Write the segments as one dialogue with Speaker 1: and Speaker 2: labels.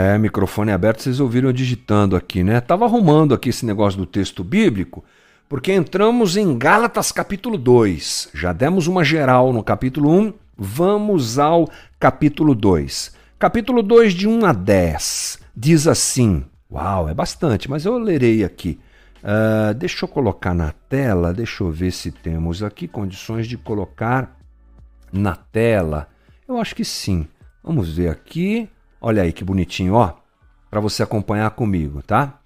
Speaker 1: É, microfone aberto, vocês ouviram digitando aqui, né? Tava arrumando aqui esse negócio do texto bíblico, porque entramos em Gálatas capítulo 2. Já demos uma geral no capítulo 1, vamos ao capítulo 2. Capítulo 2, de 1 a 10, diz assim: Uau, é bastante, mas eu lerei aqui. Uh, deixa eu colocar na tela, deixa eu ver se temos aqui condições de colocar na tela. Eu acho que sim. Vamos ver aqui. Olha aí que bonitinho, ó, para você acompanhar comigo, tá?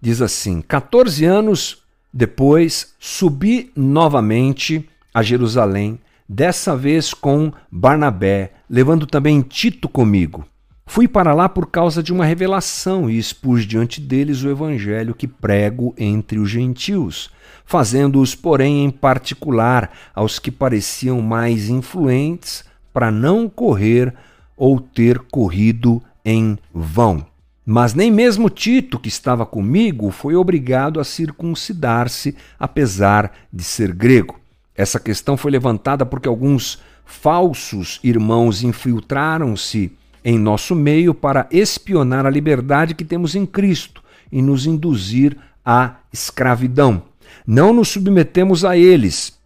Speaker 1: Diz assim: 14 anos depois, subi novamente a Jerusalém, dessa vez com Barnabé, levando também Tito comigo. Fui para lá por causa de uma revelação e expus diante deles o evangelho que prego entre os gentios, fazendo-os, porém, em particular aos que pareciam mais influentes, para não correr ou ter corrido em vão. Mas nem mesmo Tito, que estava comigo, foi obrigado a circuncidar-se, apesar de ser grego. Essa questão foi levantada porque alguns falsos irmãos infiltraram-se em nosso meio para espionar a liberdade que temos em Cristo e nos induzir à escravidão. Não nos submetemos a eles,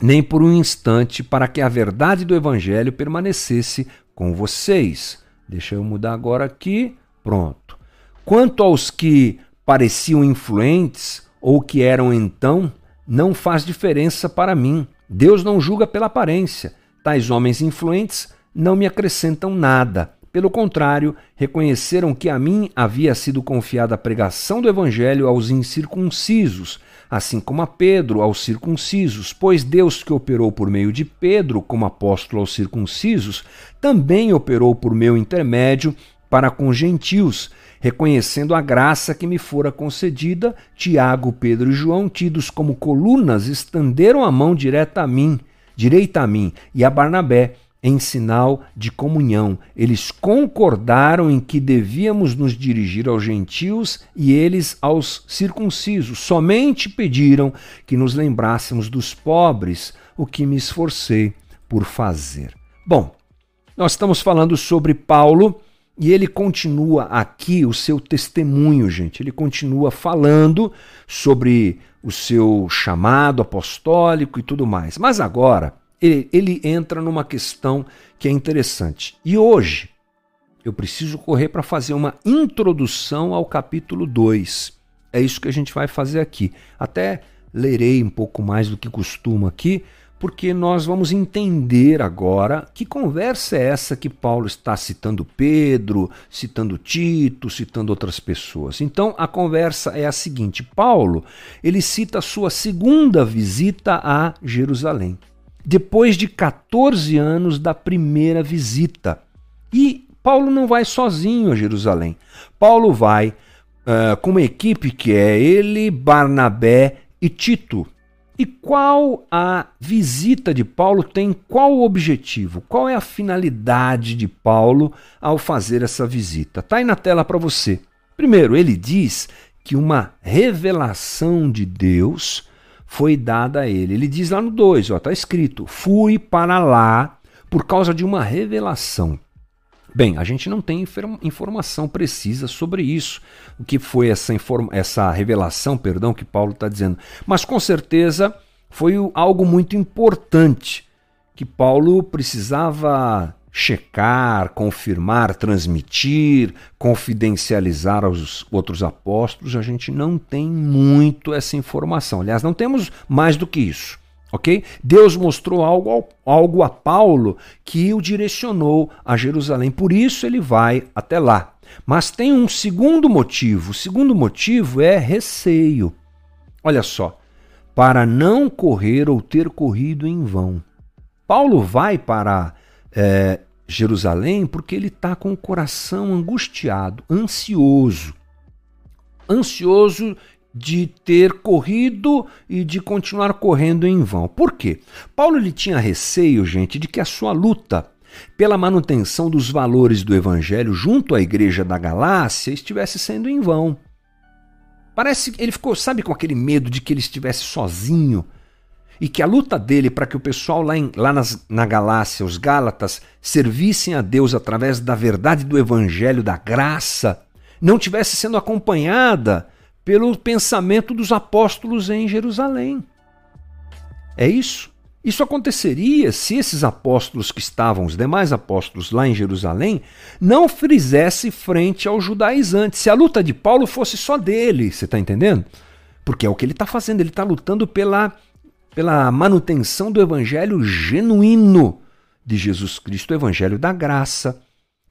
Speaker 1: nem por um instante, para que a verdade do Evangelho permanecesse com vocês. Deixa eu mudar agora aqui. Pronto. Quanto aos que pareciam influentes ou que eram então, não faz diferença para mim. Deus não julga pela aparência. Tais homens influentes não me acrescentam nada. Pelo contrário, reconheceram que a mim havia sido confiada a pregação do Evangelho aos incircuncisos, assim como a Pedro aos circuncisos, pois Deus que operou por meio de Pedro como apóstolo aos circuncisos, também operou por meu intermédio para com gentios, reconhecendo a graça que me fora concedida, Tiago, Pedro e João, tidos como colunas, estenderam a mão direta a mim, direita a mim, e a Barnabé, em sinal de comunhão. Eles concordaram em que devíamos nos dirigir aos gentios e eles aos circuncisos. Somente pediram que nos lembrássemos dos pobres, o que me esforcei por fazer. Bom, nós estamos falando sobre Paulo e ele continua aqui o seu testemunho, gente. Ele continua falando sobre o seu chamado apostólico e tudo mais. Mas agora ele, ele entra numa questão que é interessante. E hoje eu preciso correr para fazer uma introdução ao capítulo 2. É isso que a gente vai fazer aqui. Até lerei um pouco mais do que costumo aqui, porque nós vamos entender agora que conversa é essa que Paulo está citando Pedro, citando Tito, citando outras pessoas. Então a conversa é a seguinte: Paulo, ele cita a sua segunda visita a Jerusalém depois de 14 anos da primeira visita. E Paulo não vai sozinho a Jerusalém. Paulo vai uh, com uma equipe que é ele, Barnabé e Tito. E qual a visita de Paulo tem qual o objetivo? Qual é a finalidade de Paulo ao fazer essa visita? Está aí na tela para você. Primeiro, ele diz que uma revelação de Deus foi dada a ele. Ele diz lá no 2, está escrito: Fui para lá por causa de uma revelação. Bem, a gente não tem informação precisa sobre isso, o que foi essa, essa revelação, perdão, que Paulo está dizendo. Mas com certeza foi algo muito importante que Paulo precisava checar, confirmar, transmitir, confidencializar aos outros apóstolos, a gente não tem muito essa informação. Aliás, não temos mais do que isso. Ok? Deus mostrou algo, algo a Paulo que o direcionou a Jerusalém, por isso ele vai até lá. Mas tem um segundo motivo. O segundo motivo é receio. Olha só, para não correr ou ter corrido em vão. Paulo vai para é, Jerusalém porque ele está com o coração angustiado, ansioso. Ansioso de ter corrido e de continuar correndo em vão. Por quê? Paulo ele tinha receio, gente, de que a sua luta pela manutenção dos valores do evangelho junto à igreja da Galácia estivesse sendo em vão. Parece que ele ficou, sabe, com aquele medo de que ele estivesse sozinho e que a luta dele para que o pessoal lá, em, lá nas, na Galácia, os Gálatas, servissem a Deus através da verdade do Evangelho, da graça, não tivesse sendo acompanhada pelo pensamento dos apóstolos em Jerusalém. É isso. Isso aconteceria se esses apóstolos que estavam, os demais apóstolos lá em Jerusalém, não fizessem frente aos judaizantes. Se a luta de Paulo fosse só dele, você está entendendo? Porque é o que ele está fazendo, ele está lutando pela pela manutenção do evangelho genuíno de Jesus Cristo, o evangelho da graça.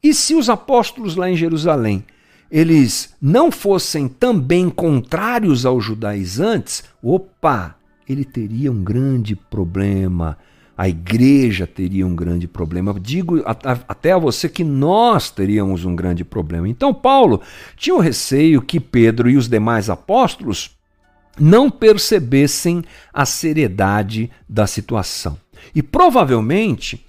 Speaker 1: E se os apóstolos lá em Jerusalém, eles não fossem também contrários aos judaizantes, opa, ele teria um grande problema. A igreja teria um grande problema. Digo até a você que nós teríamos um grande problema. Então, Paulo tinha o receio que Pedro e os demais apóstolos não percebessem a seriedade da situação. E provavelmente,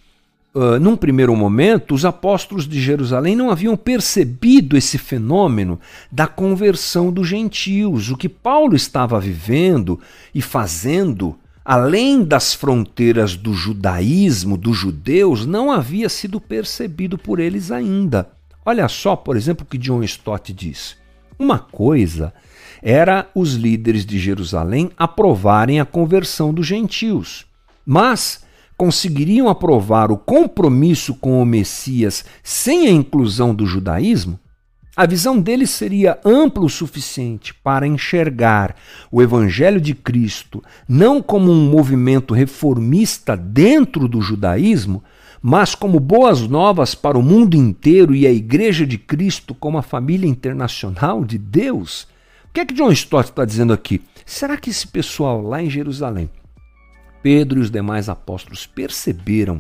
Speaker 1: uh, num primeiro momento, os apóstolos de Jerusalém não haviam percebido esse fenômeno da conversão dos gentios. O que Paulo estava vivendo e fazendo, além das fronteiras do judaísmo, dos judeus, não havia sido percebido por eles ainda. Olha só, por exemplo, o que John Stott diz. Uma coisa era os líderes de Jerusalém aprovarem a conversão dos gentios. Mas conseguiriam aprovar o compromisso com o Messias sem a inclusão do judaísmo? A visão deles seria ampla o suficiente para enxergar o Evangelho de Cristo não como um movimento reformista dentro do judaísmo, mas como boas novas para o mundo inteiro e a Igreja de Cristo como a família internacional de Deus? O que é que John Stott está dizendo aqui? Será que esse pessoal lá em Jerusalém, Pedro e os demais apóstolos, perceberam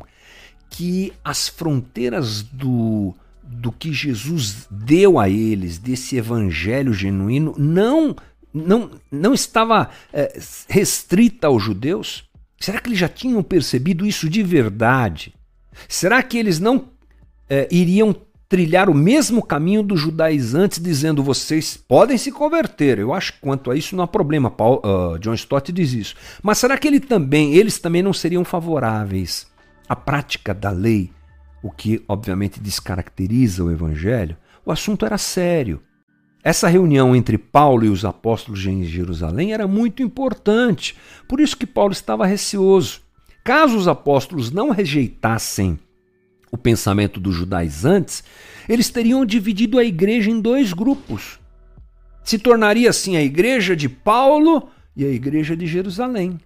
Speaker 1: que as fronteiras do, do que Jesus deu a eles, desse evangelho genuíno, não, não, não estava é, restrita aos judeus? Será que eles já tinham percebido isso de verdade? Será que eles não é, iriam trilhar o mesmo caminho dos judaizantes, dizendo vocês podem se converter. Eu acho que quanto a isso não há problema. Paul, uh, John Stott diz isso. Mas será que ele também, eles também não seriam favoráveis à prática da lei, o que obviamente descaracteriza o evangelho? O assunto era sério. Essa reunião entre Paulo e os apóstolos em Jerusalém era muito importante. Por isso que Paulo estava receoso. Caso os apóstolos não rejeitassem o pensamento dos judaizantes, eles teriam dividido a igreja em dois grupos. Se tornaria assim a igreja de Paulo e a igreja de Jerusalém.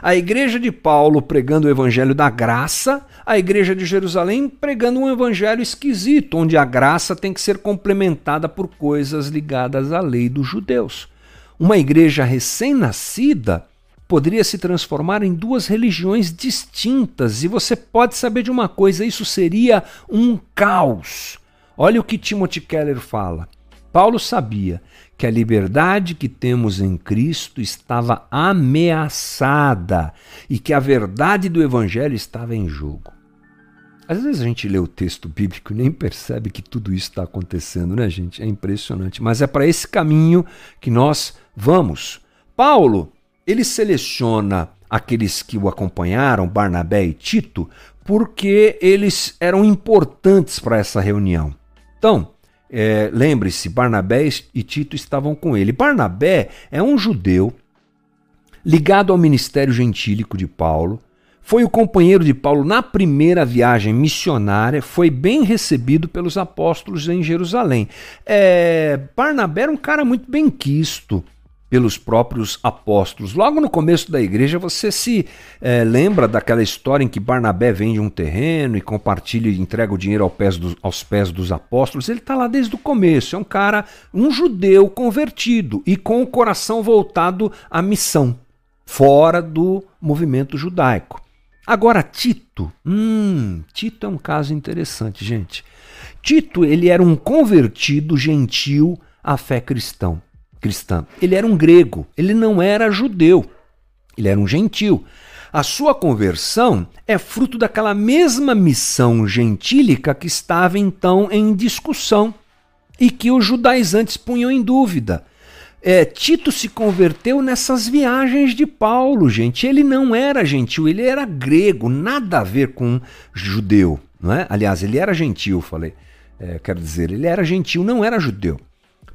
Speaker 1: A igreja de Paulo pregando o evangelho da graça, a igreja de Jerusalém pregando um evangelho esquisito, onde a graça tem que ser complementada por coisas ligadas à lei dos judeus. Uma igreja recém-nascida poderia se transformar em duas religiões distintas. E você pode saber de uma coisa: isso seria um caos. Olha o que Timothy Keller fala. Paulo sabia que a liberdade que temos em Cristo estava ameaçada e que a verdade do Evangelho estava em jogo. Às vezes a gente lê o texto bíblico e nem percebe que tudo isso está acontecendo, né, gente? É impressionante. Mas é para esse caminho que nós vamos. Paulo ele seleciona aqueles que o acompanharam, Barnabé e Tito, porque eles eram importantes para essa reunião. Então, é, lembre-se, Barnabé e Tito estavam com ele. Barnabé é um judeu ligado ao ministério gentílico de Paulo, foi o companheiro de Paulo na primeira viagem missionária, foi bem recebido pelos apóstolos em Jerusalém. É, Barnabé era um cara muito bem quisto pelos próprios apóstolos. Logo no começo da igreja, você se é, lembra daquela história em que Barnabé vende um terreno e compartilha e entrega o dinheiro ao pés do, aos pés dos apóstolos? Ele está lá desde o começo. É um cara, um judeu convertido e com o coração voltado à missão, fora do movimento judaico. Agora, Tito. Hum, Tito é um caso interessante, gente. Tito, ele era um convertido gentil à fé cristão cristã. Ele era um grego, ele não era judeu, ele era um gentil. A sua conversão é fruto daquela mesma missão gentílica que estava então em discussão e que os judaizantes punham em dúvida. é, Tito se converteu nessas viagens de Paulo, gente. Ele não era gentil, ele era grego, nada a ver com judeu. Não é? Aliás, ele era gentil, falei. É, quero dizer, ele era gentil, não era judeu.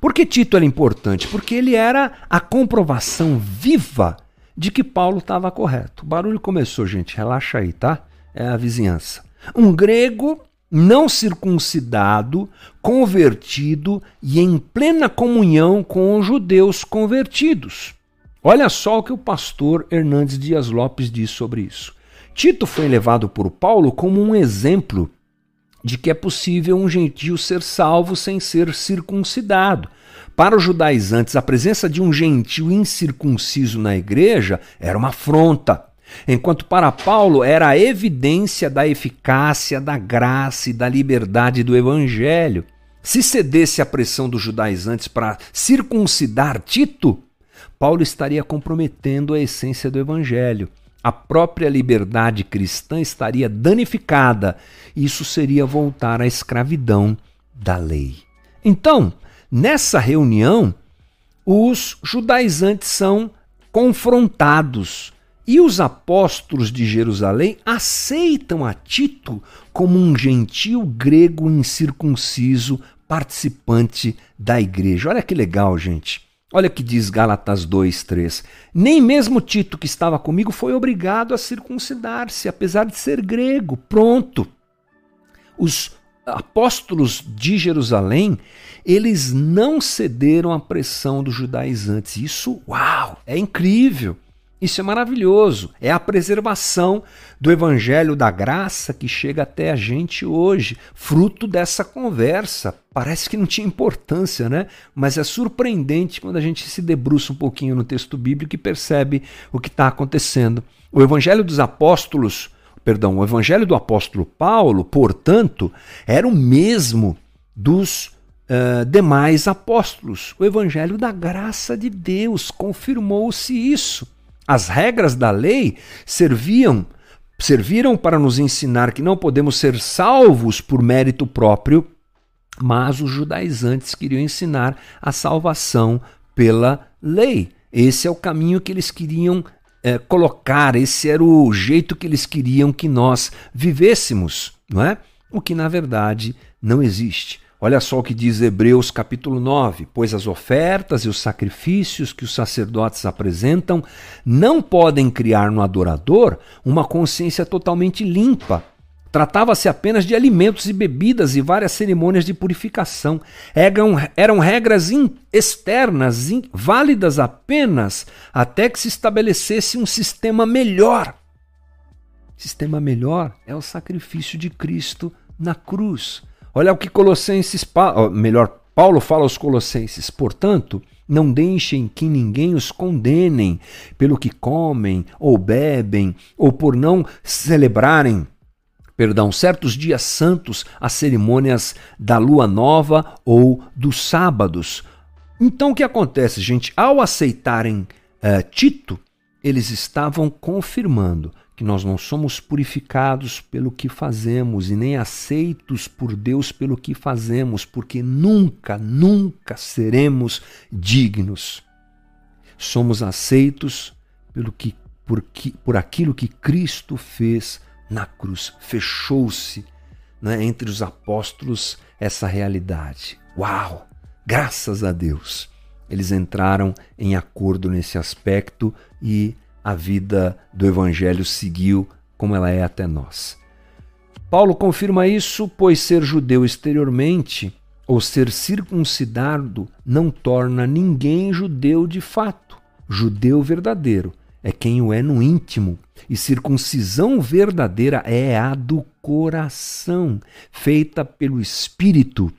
Speaker 1: Por que Tito era importante? Porque ele era a comprovação viva de que Paulo estava correto. O barulho começou, gente, relaxa aí, tá? É a vizinhança. Um grego não circuncidado, convertido e em plena comunhão com os judeus convertidos. Olha só o que o pastor Hernandes Dias Lopes diz sobre isso. Tito foi levado por Paulo como um exemplo de que é possível um gentio ser salvo sem ser circuncidado. Para os judaizantes, a presença de um gentio incircunciso na igreja era uma afronta. Enquanto para Paulo era a evidência da eficácia, da graça e da liberdade do evangelho. Se cedesse à pressão dos judaizantes para circuncidar Tito, Paulo estaria comprometendo a essência do evangelho. A própria liberdade cristã estaria danificada. Isso seria voltar à escravidão da lei. Então, nessa reunião, os judaizantes são confrontados e os apóstolos de Jerusalém aceitam a Tito como um gentil grego incircunciso participante da igreja. Olha que legal, gente. Olha que diz Gálatas 2:3. Nem mesmo Tito que estava comigo foi obrigado a circuncidar-se, apesar de ser grego. Pronto. Os apóstolos de Jerusalém, eles não cederam à pressão dos judaizantes. Isso, uau, é incrível. Isso é maravilhoso. É a preservação do evangelho da graça que chega até a gente hoje, fruto dessa conversa. Parece que não tinha importância, né? Mas é surpreendente quando a gente se debruça um pouquinho no texto bíblico e percebe o que está acontecendo. O evangelho dos apóstolos, perdão, o evangelho do apóstolo Paulo, portanto, era o mesmo dos uh, demais apóstolos. O evangelho da graça de Deus confirmou-se isso. As regras da lei serviam serviram para nos ensinar que não podemos ser salvos por mérito próprio, mas os judaizantes queriam ensinar a salvação pela lei. Esse é o caminho que eles queriam é, colocar, esse era o jeito que eles queriam que nós vivêssemos, não é? O que na verdade não existe. Olha só o que diz Hebreus capítulo 9: Pois as ofertas e os sacrifícios que os sacerdotes apresentam não podem criar no adorador uma consciência totalmente limpa. Tratava-se apenas de alimentos e bebidas e várias cerimônias de purificação. Eram, eram regras in, externas, in, válidas apenas até que se estabelecesse um sistema melhor. Sistema melhor é o sacrifício de Cristo na cruz. Olha o que Colossenses, melhor, Paulo fala aos Colossenses, portanto, não deixem que ninguém os condenem pelo que comem ou bebem, ou por não celebrarem, perdão, certos dias santos, as cerimônias da lua nova ou dos sábados. Então o que acontece, gente? Ao aceitarem uh, Tito, eles estavam confirmando que nós não somos purificados pelo que fazemos e nem aceitos por Deus pelo que fazemos, porque nunca, nunca seremos dignos. Somos aceitos pelo que, por, que, por aquilo que Cristo fez na cruz. Fechou-se né, entre os apóstolos essa realidade. Uau! Graças a Deus! Eles entraram em acordo nesse aspecto e a vida do Evangelho seguiu como ela é até nós. Paulo confirma isso, pois ser judeu exteriormente ou ser circuncidado não torna ninguém judeu de fato. Judeu verdadeiro é quem o é no íntimo, e circuncisão verdadeira é a do coração, feita pelo Espírito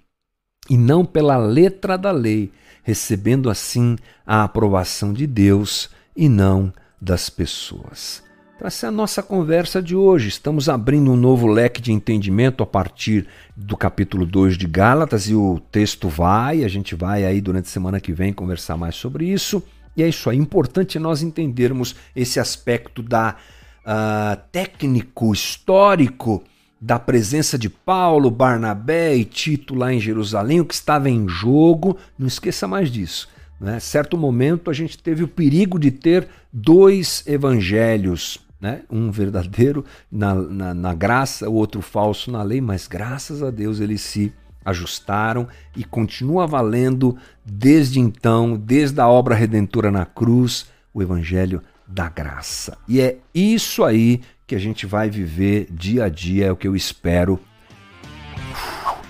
Speaker 1: e não pela letra da lei, recebendo assim a aprovação de Deus e não das pessoas. Então, essa é a nossa conversa de hoje. Estamos abrindo um novo leque de entendimento a partir do capítulo 2 de Gálatas e o texto vai, a gente vai aí durante a semana que vem conversar mais sobre isso. E é isso aí, importante nós entendermos esse aspecto da uh, técnico histórico da presença de Paulo, Barnabé e Tito lá em Jerusalém, o que estava em jogo. Não esqueça mais disso Né? Certo momento a gente teve o perigo de ter dois evangelhos, né? um verdadeiro na, na, na graça, o outro falso na lei, mas graças a Deus eles se ajustaram e continua valendo desde então, desde a obra redentora na cruz, o evangelho da graça. E é isso aí que a gente vai viver dia a dia, é o que eu espero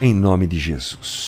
Speaker 1: em nome de Jesus.